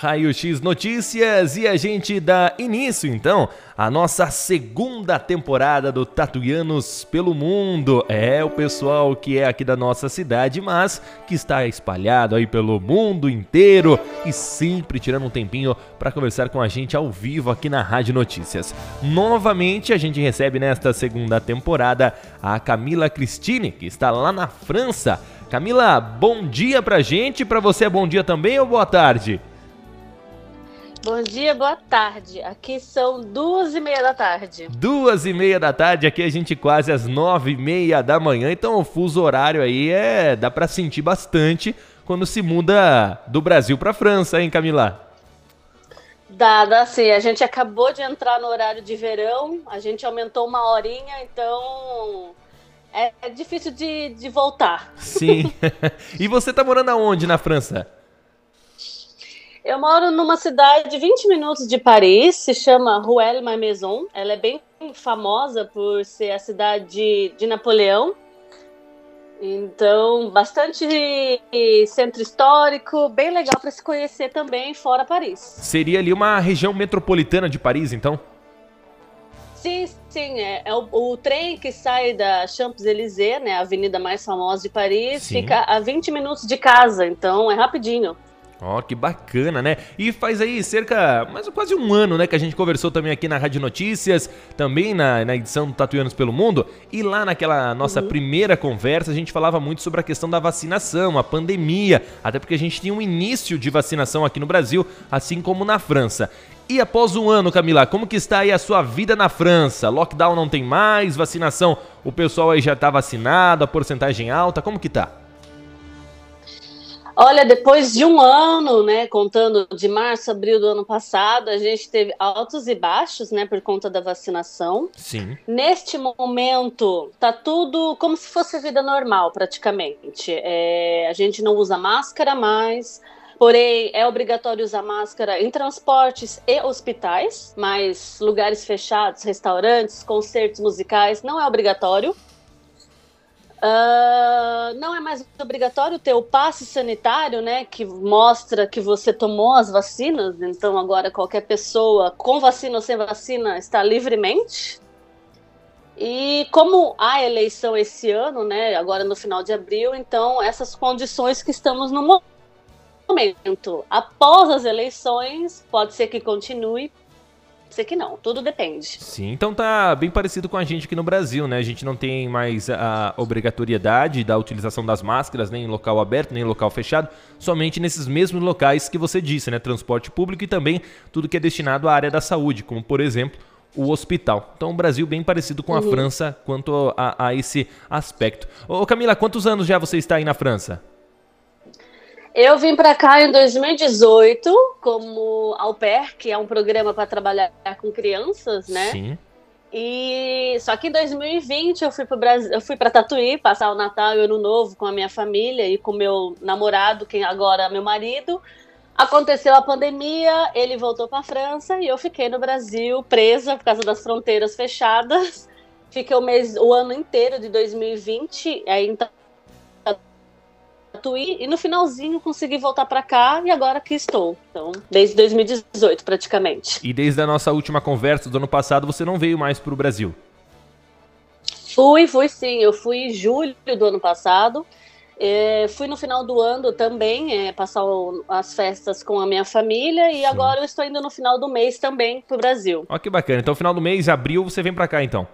Raio X Notícias e a gente dá início então à nossa segunda temporada do Tatuianos pelo Mundo. É o pessoal que é aqui da nossa cidade, mas que está espalhado aí pelo mundo inteiro e sempre tirando um tempinho para conversar com a gente ao vivo aqui na Rádio Notícias. Novamente a gente recebe nesta segunda temporada a Camila Cristine, que está lá na França. Camila, bom dia pra gente, pra você é bom dia também ou boa tarde? Bom dia, boa tarde. Aqui são duas e meia da tarde. Duas e meia da tarde, aqui a gente quase às nove e meia da manhã, então o fuso horário aí é dá para sentir bastante quando se muda do Brasil para França, hein, Camila? Dá, dá sim. A gente acabou de entrar no horário de verão, a gente aumentou uma horinha, então é, é difícil de, de voltar. Sim. e você tá morando aonde na França? Eu moro numa cidade de 20 minutos de Paris, se chama Ruelle Malmaison. Ela é bem famosa por ser a cidade de Napoleão. Então, bastante centro histórico, bem legal para se conhecer também fora Paris. Seria ali uma região metropolitana de Paris, então? Sim, sim. É, é o, o, trem que sai da Champs-Élysées, né, a avenida mais famosa de Paris, sim. fica a 20 minutos de casa, então é rapidinho. Ó, oh, que bacana, né? E faz aí cerca, mais quase um ano, né, que a gente conversou também aqui na Rádio Notícias, também na, na edição do Tatuanos pelo Mundo, e lá naquela nossa uhum. primeira conversa a gente falava muito sobre a questão da vacinação, a pandemia, até porque a gente tinha um início de vacinação aqui no Brasil, assim como na França. E após um ano, Camila, como que está aí a sua vida na França? Lockdown não tem mais, vacinação, o pessoal aí já está vacinado, a porcentagem alta, como que tá? Olha, depois de um ano, né, contando de março, abril do ano passado, a gente teve altos e baixos, né, por conta da vacinação. Sim. Neste momento, tá tudo como se fosse vida normal, praticamente. É, a gente não usa máscara mais. Porém, é obrigatório usar máscara em transportes e hospitais, mas lugares fechados, restaurantes, concertos musicais, não é obrigatório. Uh, não é mais obrigatório ter o passe sanitário, né, que mostra que você tomou as vacinas. Então agora qualquer pessoa, com vacina ou sem vacina, está livremente. E como há eleição esse ano, né, agora no final de abril, então essas condições que estamos no momento. Após as eleições, pode ser que continue, ser que não, tudo depende. Sim, então tá bem parecido com a gente aqui no Brasil, né? A gente não tem mais a obrigatoriedade da utilização das máscaras, nem em local aberto, nem em local fechado, somente nesses mesmos locais que você disse, né? Transporte público e também tudo que é destinado à área da saúde, como por exemplo o hospital. Então, o Brasil bem parecido com a uhum. França quanto a, a, esse aspecto. Ô Camila, quantos anos já você está aí na França? Eu vim para cá em 2018 como au pair, que é um programa para trabalhar com crianças, né? Sim. E só que em 2020 eu fui para Brasil, eu fui para Tatuí passar o Natal e o Ano Novo com a minha família e com meu namorado, quem agora é meu marido. Aconteceu a pandemia, ele voltou para a França e eu fiquei no Brasil presa por causa das fronteiras fechadas. Fiquei o mês, o ano inteiro de 2020, aí então e no finalzinho consegui voltar para cá e agora aqui estou. Então, desde 2018 praticamente. E desde a nossa última conversa do ano passado você não veio mais para o Brasil? Fui, fui sim. Eu fui em julho do ano passado. É, fui no final do ano também é, passar o, as festas com a minha família e Sim. agora eu estou indo no final do mês também para o Brasil. Ó, que bacana. Então, final do mês, abril, você vem para cá então?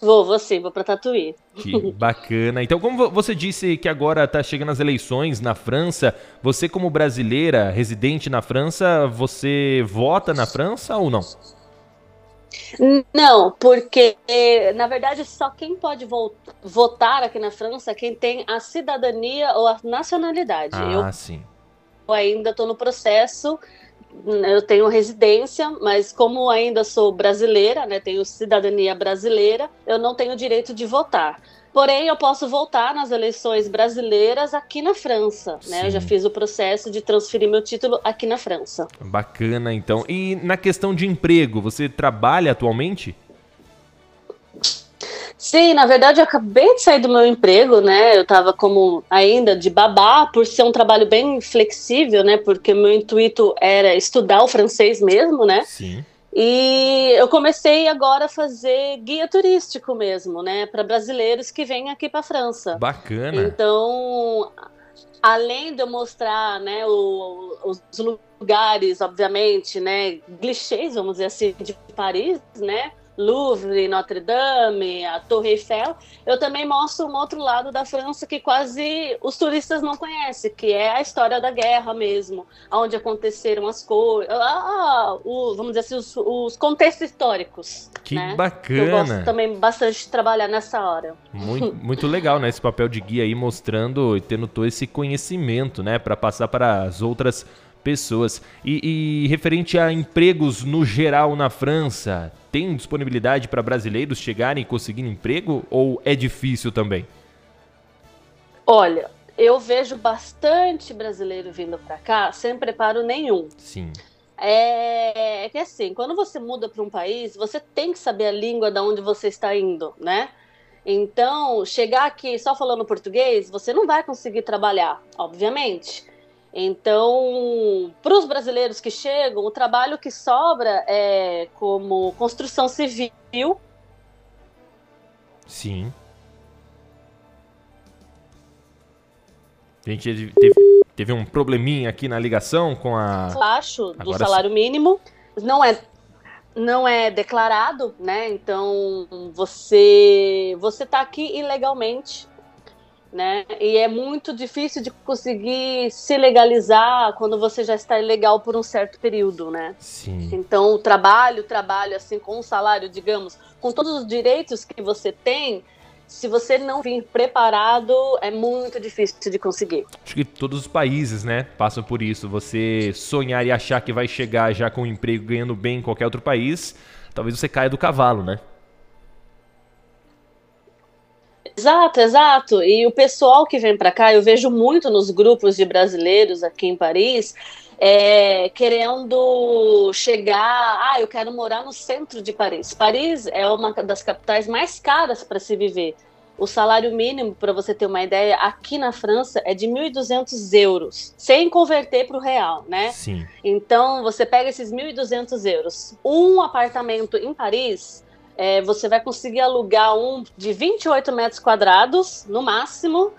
Vou, vou sim, vou para Tatuí. Que bacana. Então, como você disse que agora está chegando as eleições na França, você como brasileira residente na França, você vota na França ou não? Não, porque na verdade só quem pode votar aqui na França é quem tem a cidadania ou a nacionalidade. Ah, eu sim. ainda estou no processo eu tenho residência, mas como ainda sou brasileira, né, tenho cidadania brasileira, eu não tenho direito de votar. Porém, eu posso voltar nas eleições brasileiras aqui na França, né? Eu já fiz o processo de transferir meu título aqui na França. Bacana, então. E na questão de emprego, você trabalha atualmente? Sim, na verdade eu acabei de sair do meu emprego, né? Eu estava como ainda de babá, por ser um trabalho bem flexível, né? Porque meu intuito era estudar o francês mesmo, né? Sim. E eu comecei agora a fazer guia turístico mesmo, né? Para brasileiros que vêm aqui para a França. Bacana. Então, além de eu mostrar, né, o, os lugares, obviamente, né, clichês, vamos dizer assim, de Paris, né? Louvre, Notre Dame, a Torre Eiffel, eu também mostro um outro lado da França que quase os turistas não conhecem, que é a história da guerra mesmo, onde aconteceram as coisas, ah, vamos dizer assim, os, os contextos históricos. Que né? bacana! Eu gosto também bastante de trabalhar nessa hora. Muito, muito legal, né? Esse papel de guia aí mostrando e tendo todo esse conhecimento, né? Para passar para as outras pessoas. E, e, referente a empregos no geral na França, tem disponibilidade para brasileiros chegarem e conseguir emprego ou é difícil também? Olha, eu vejo bastante brasileiro vindo para cá sem preparo nenhum. Sim. É, é que assim, quando você muda para um país, você tem que saber a língua da onde você está indo, né? Então, chegar aqui só falando português, você não vai conseguir trabalhar, obviamente. Então, para os brasileiros que chegam, o trabalho que sobra é como construção civil. Sim. A gente teve, teve um probleminha aqui na ligação com a. Baixo do Agora salário sim. mínimo. Não é não é declarado, né? Então você você está aqui ilegalmente né? E é muito difícil de conseguir se legalizar quando você já está ilegal por um certo período, né? Sim. Então, o trabalho, trabalho assim com um salário, digamos, com todos os direitos que você tem, se você não vir preparado, é muito difícil de conseguir. Acho que todos os países, né, passam por isso. Você sonhar e achar que vai chegar já com um emprego ganhando bem em qualquer outro país, talvez você caia do cavalo, né? Exato, exato. E o pessoal que vem para cá, eu vejo muito nos grupos de brasileiros aqui em Paris, é, querendo chegar. Ah, eu quero morar no centro de Paris. Paris é uma das capitais mais caras para se viver. O salário mínimo, para você ter uma ideia, aqui na França é de 1.200 euros, sem converter para o real, né? Sim. Então, você pega esses 1.200 euros. Um apartamento em Paris é, você vai conseguir alugar um de 28 metros quadrados, no máximo,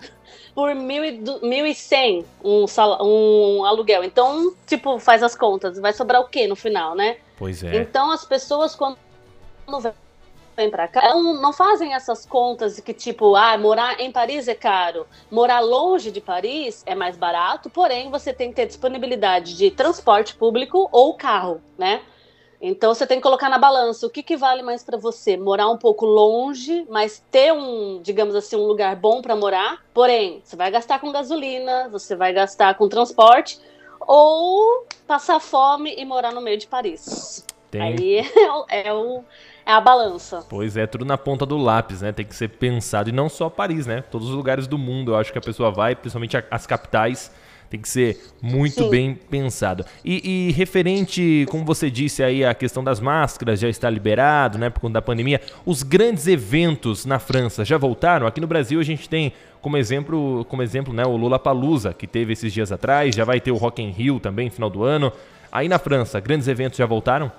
por 1.100 um, um aluguel. Então, tipo, faz as contas. Vai sobrar o quê no final, né? Pois é. Então, as pessoas, quando vêm para cá, não, não fazem essas contas de que, tipo, ah, morar em Paris é caro, morar longe de Paris é mais barato, porém, você tem que ter disponibilidade de transporte público ou carro, né? Então você tem que colocar na balança o que, que vale mais para você, morar um pouco longe, mas ter um, digamos assim, um lugar bom para morar. Porém, você vai gastar com gasolina, você vai gastar com transporte ou passar fome e morar no meio de Paris. Tem. Aí é, o, é, o, é a balança. Pois é, tudo na ponta do lápis, né? Tem que ser pensado. E não só Paris, né? Todos os lugares do mundo, eu acho que a pessoa vai, principalmente as capitais tem que ser muito Sim. bem pensado. E, e, referente, como você disse aí, a questão das máscaras já está liberado, né, por conta da pandemia. Os grandes eventos na França já voltaram? Aqui no Brasil a gente tem como exemplo, como exemplo, né, o Lula Palusa que teve esses dias atrás. Já vai ter o Rock in Rio também, no final do ano. Aí na França, grandes eventos já voltaram?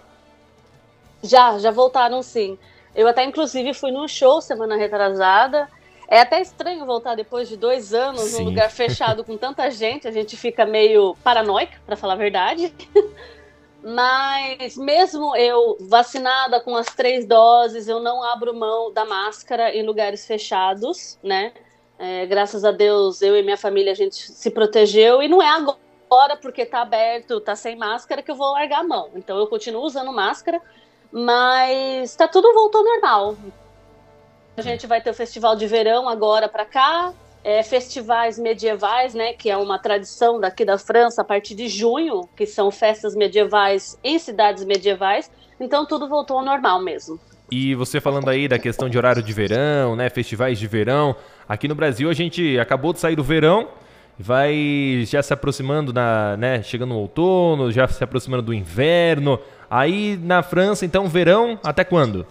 Já, já voltaram sim. Eu até inclusive fui num show semana retrasada é até estranho voltar depois de dois anos Sim. num lugar fechado com tanta gente, a gente fica meio paranoica, para falar a verdade. Mas mesmo eu vacinada com as três doses, eu não abro mão da máscara em lugares fechados, né? É, graças a Deus, eu e minha família, a gente se protegeu e não é agora porque tá aberto, tá sem máscara que eu vou largar a mão. Então eu continuo usando máscara, mas tá tudo voltou normal. A gente vai ter o festival de verão agora para cá, é, festivais medievais, né, que é uma tradição daqui da França a partir de junho, que são festas medievais em cidades medievais. Então tudo voltou ao normal mesmo. E você falando aí da questão de horário de verão, né, festivais de verão, aqui no Brasil a gente acabou de sair do verão, vai já se aproximando da, né, chegando no outono, já se aproximando do inverno. Aí na França, então, verão até quando?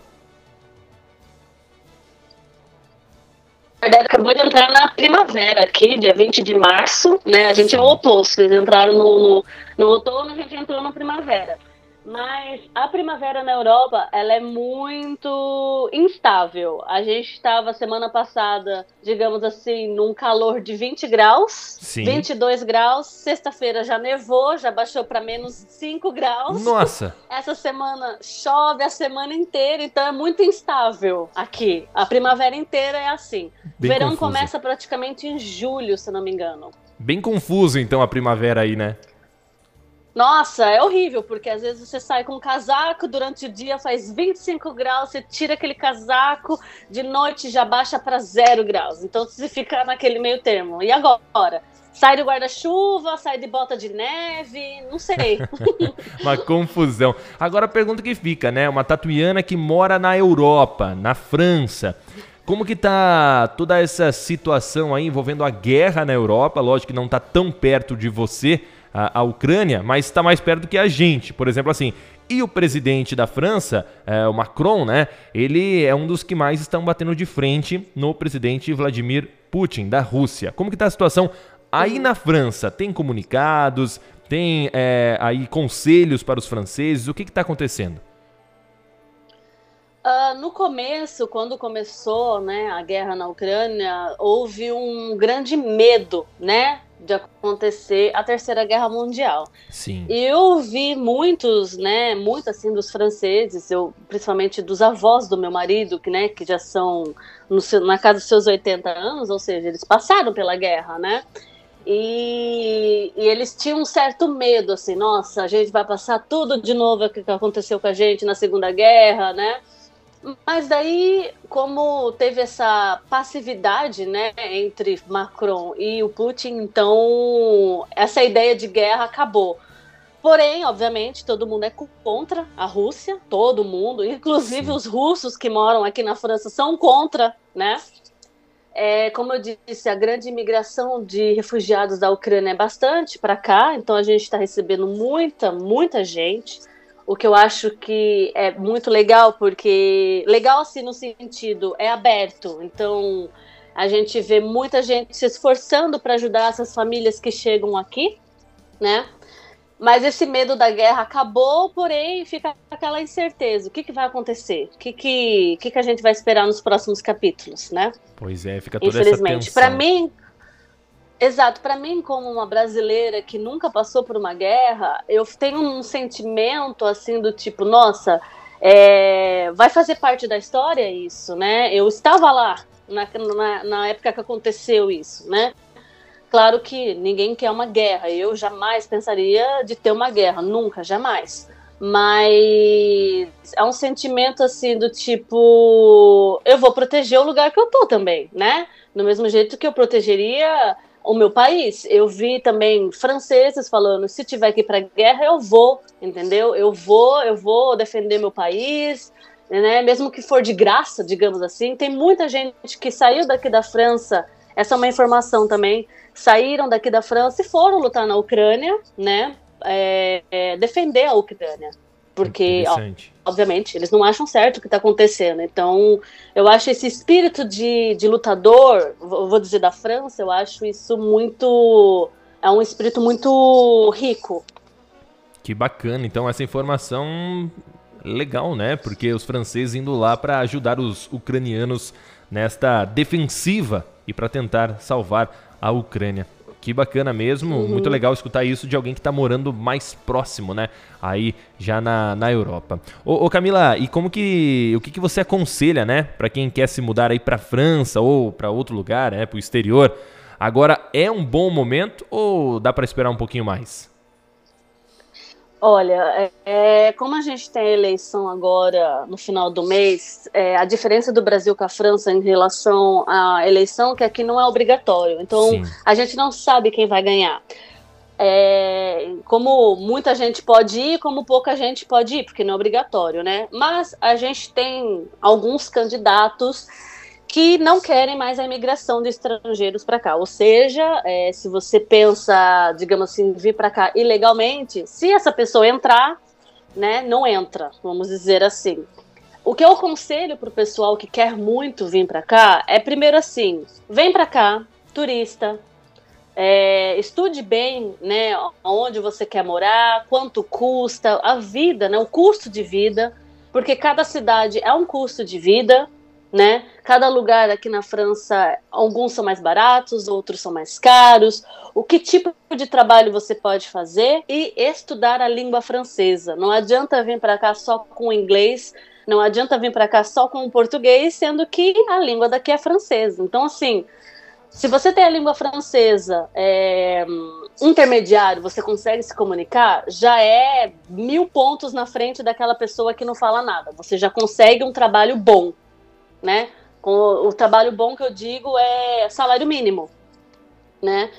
Verdade, acabou de entrar na primavera aqui, dia 20 de março, né? A gente é o oposto, eles entraram no, no, no outono, a gente entrou na primavera. Mas a primavera na Europa, ela é muito instável. A gente estava semana passada, digamos assim, num calor de 20 graus, Sim. 22 graus. Sexta-feira já nevou, já baixou para menos 5 graus. Nossa! Essa semana chove a semana inteira, então é muito instável aqui. A primavera inteira é assim. Bem Verão confuso. começa praticamente em julho, se não me engano. Bem confuso então a primavera aí, né? Nossa, é horrível, porque às vezes você sai com um casaco, durante o dia faz 25 graus, você tira aquele casaco, de noite já baixa para zero graus. Então você fica naquele meio termo. E agora? Sai do guarda-chuva, sai de bota de neve, não sei. Uma confusão. Agora a pergunta que fica, né? Uma tatuiana que mora na Europa, na França. Como que tá toda essa situação aí envolvendo a guerra na Europa? Lógico que não tá tão perto de você, a, a Ucrânia, mas está mais perto que a gente. Por exemplo, assim, e o presidente da França, é, o Macron, né? Ele é um dos que mais estão batendo de frente no presidente Vladimir Putin, da Rússia. Como que tá a situação aí na França? Tem comunicados? Tem é, aí conselhos para os franceses? O que está acontecendo? Ah, no começo, quando começou né, a guerra na Ucrânia, houve um grande medo, né, de acontecer a Terceira Guerra Mundial. Sim. E eu vi muitos, né, muito assim dos franceses, eu, principalmente dos avós do meu marido, que, né, que já são no seu- na casa dos seus 80 anos, ou seja, eles passaram pela guerra, né? E, e eles tinham um certo medo, assim, nossa, a gente vai passar tudo de novo o que aconteceu com a gente na Segunda Guerra, né? Mas daí, como teve essa passividade, né, entre Macron e o Putin, então essa ideia de guerra acabou. Porém, obviamente, todo mundo é contra a Rússia, todo mundo, inclusive Sim. os russos que moram aqui na França são contra, né? É, como eu disse, a grande imigração de refugiados da Ucrânia é bastante para cá, então a gente está recebendo muita, muita gente. O que eu acho que é muito legal, porque legal assim no sentido é aberto. Então a gente vê muita gente se esforçando para ajudar essas famílias que chegam aqui, né? Mas esse medo da guerra acabou, porém fica aquela incerteza. O que, que vai acontecer? O que, que, que, que a gente vai esperar nos próximos capítulos, né? Pois é, fica toda Infelizmente. essa Para tensão. mim, exato, para mim como uma brasileira que nunca passou por uma guerra, eu tenho um sentimento assim do tipo, nossa, é, vai fazer parte da história isso, né? Eu estava lá na, na, na época que aconteceu isso, né? Claro que ninguém quer uma guerra. Eu jamais pensaria de ter uma guerra, nunca, jamais. Mas é um sentimento assim do tipo, eu vou proteger o lugar que eu tô também, né? Do mesmo jeito que eu protegeria o meu país. Eu vi também franceses falando, se tiver que ir para guerra, eu vou, entendeu? Eu vou, eu vou defender meu país, né? Mesmo que for de graça, digamos assim. Tem muita gente que saiu daqui da França. Essa é uma informação também. Saíram daqui da França e foram lutar na Ucrânia, né? É, é, defender a Ucrânia. Porque, ó, obviamente, eles não acham certo o que está acontecendo. Então, eu acho esse espírito de, de lutador, vou dizer da França, eu acho isso muito. É um espírito muito rico. Que bacana. Então, essa informação legal, né? Porque os franceses indo lá para ajudar os ucranianos nesta defensiva e para tentar salvar a Ucrânia. Que bacana mesmo, muito legal escutar isso de alguém que tá morando mais próximo, né? Aí já na, na Europa. Ô, ô, Camila, e como que. O que, que você aconselha, né? Pra quem quer se mudar aí pra França ou pra outro lugar, né? Pro exterior. Agora é um bom momento ou dá pra esperar um pouquinho mais? Olha, é, é, como a gente tem a eleição agora no final do mês, é, a diferença do Brasil com a França em relação à eleição é que aqui não é obrigatório. Então, Sim. a gente não sabe quem vai ganhar. É, como muita gente pode ir, como pouca gente pode ir, porque não é obrigatório, né? Mas a gente tem alguns candidatos que não querem mais a imigração de estrangeiros para cá. Ou seja, é, se você pensa, digamos assim, vir para cá ilegalmente, se essa pessoa entrar, né, não entra, vamos dizer assim. o que eu aconselho pro pessoal que quer muito vir para cá é primeiro assim, vem para cá, turista, é, estude bem, né, onde você quer morar, quanto custa, a vida, né, o custo de vida, porque cada cidade é um custo de vida, né? Cada lugar aqui na França, alguns são mais baratos, outros são mais caros. O que tipo de trabalho você pode fazer e estudar a língua francesa. Não adianta vir para cá só com inglês, não adianta vir para cá só com português, sendo que a língua daqui é francesa. Então, assim, se você tem a língua francesa é, intermediário, você consegue se comunicar, já é mil pontos na frente daquela pessoa que não fala nada. Você já consegue um trabalho bom, né? Com o, o trabalho bom que eu digo é salário mínimo, né?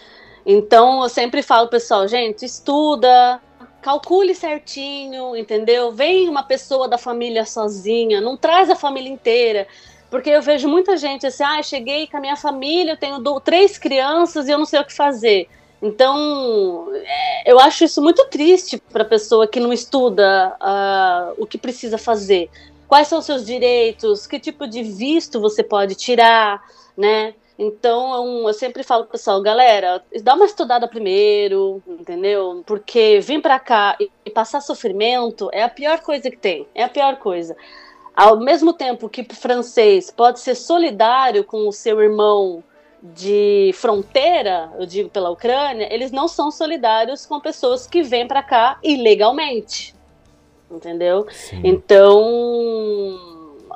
Então eu sempre falo, pessoal, gente, estuda, calcule certinho, entendeu? Vem uma pessoa da família sozinha, não traz a família inteira. Porque eu vejo muita gente assim, ah, cheguei com a minha família, eu tenho três crianças e eu não sei o que fazer. Então, é, eu acho isso muito triste para a pessoa que não estuda uh, o que precisa fazer. Quais são seus direitos? Que tipo de visto você pode tirar, né? Então, eu sempre falo pro pessoal, galera, dá uma estudada primeiro, entendeu? Porque vir para cá e passar sofrimento é a pior coisa que tem. É a pior coisa. Ao mesmo tempo que o francês pode ser solidário com o seu irmão de fronteira, eu digo pela Ucrânia, eles não são solidários com pessoas que vêm para cá ilegalmente. Entendeu? Sim. Então,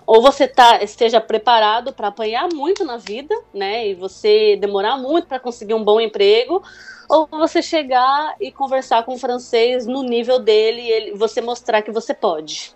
ou você tá, esteja preparado para apanhar muito na vida, né? E você demorar muito para conseguir um bom emprego, ou você chegar e conversar com o francês no nível dele e ele, você mostrar que você pode.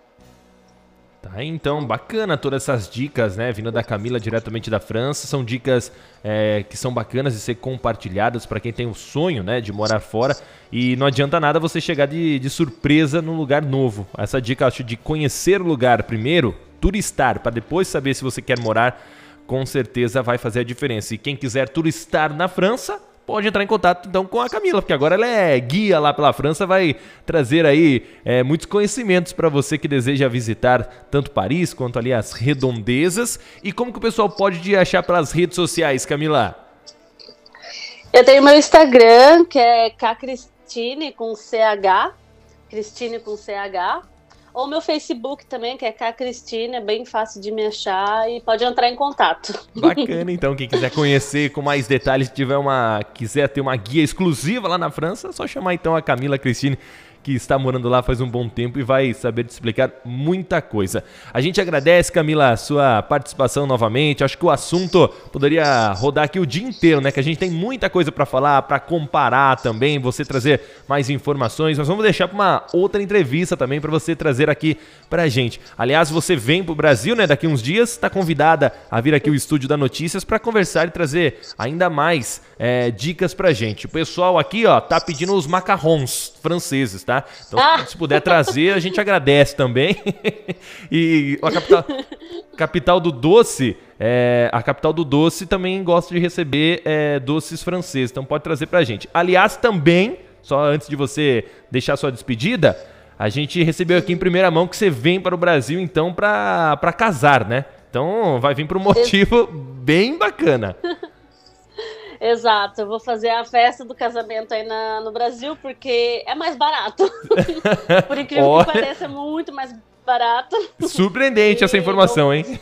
Tá, então, bacana todas essas dicas, né? Vindo da Camila diretamente da França. São dicas é, que são bacanas de ser compartilhadas para quem tem o sonho, né? De morar fora. E não adianta nada você chegar de, de surpresa num lugar novo. Essa dica, acho, de conhecer o lugar primeiro, turistar, para depois saber se você quer morar, com certeza vai fazer a diferença. E quem quiser turistar na França, pode entrar em contato então com a Camila, porque agora ela é guia lá pela França, vai trazer aí é, muitos conhecimentos para você que deseja visitar tanto Paris quanto ali as redondezas. E como que o pessoal pode te achar pelas redes sociais, Camila? Eu tenho meu Instagram, que é Cristine com CH, Cristine com CH. Ou meu Facebook também, que é K Cristina, é bem fácil de me achar e pode entrar em contato. Bacana, então, quem quiser conhecer com mais detalhes, tiver uma, quiser ter uma guia exclusiva lá na França, é só chamar então a Camila Cristine que está morando lá faz um bom tempo e vai saber te explicar muita coisa. A gente agradece, Camila, a sua participação novamente. Acho que o assunto poderia rodar aqui o dia inteiro, né? Que a gente tem muita coisa para falar, para comparar também, você trazer mais informações. Nós vamos deixar para uma outra entrevista também para você trazer aqui para a gente. Aliás, você vem para o Brasil, né? Daqui uns dias, está convidada a vir aqui ao estúdio da Notícias para conversar e trazer ainda mais é, dicas para a gente. O pessoal aqui, ó, tá pedindo os macarrons franceses, tá? Então, ah. se puder trazer, a gente agradece também. e a capital, capital do doce, é, a capital do doce também gosta de receber é, doces franceses, então pode trazer pra gente. Aliás, também, só antes de você deixar sua despedida, a gente recebeu aqui em primeira mão que você vem para o Brasil, então, para casar, né? Então, vai vir por um motivo bem bacana. Exato, eu vou fazer a festa do casamento aí na, no Brasil porque é mais barato. Por incrível oh. que pareça, é muito mais barato. Surpreendente e essa informação, hein?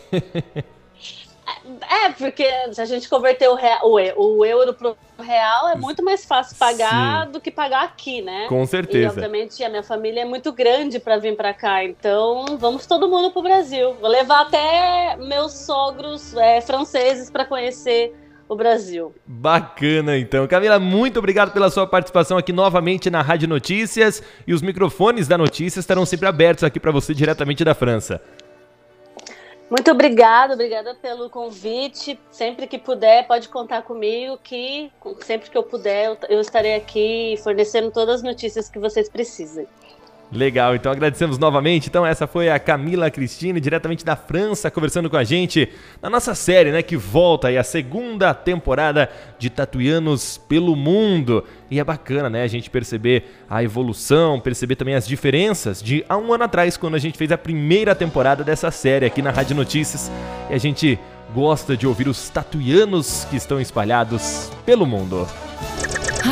É, porque se a gente converter o, real, o, o euro pro real, é muito mais fácil pagar Sim. do que pagar aqui, né? Com certeza. E, obviamente, a minha família é muito grande para vir para cá, então vamos todo mundo pro Brasil. Vou levar até meus sogros é, franceses para conhecer o Brasil. Bacana, então. Camila, muito obrigado pela sua participação aqui novamente na Rádio Notícias. E os microfones da Notícias estarão sempre abertos aqui para você diretamente da França. Muito obrigada, obrigada pelo convite. Sempre que puder, pode contar comigo que sempre que eu puder, eu estarei aqui fornecendo todas as notícias que vocês precisem. Legal, então agradecemos novamente. Então essa foi a Camila Cristine, diretamente da França, conversando com a gente na nossa série, né, que volta aí a segunda temporada de Tatuianos pelo Mundo. E é bacana, né, a gente perceber a evolução, perceber também as diferenças de há um ano atrás, quando a gente fez a primeira temporada dessa série aqui na Rádio Notícias. E a gente gosta de ouvir os tatuianos que estão espalhados pelo mundo.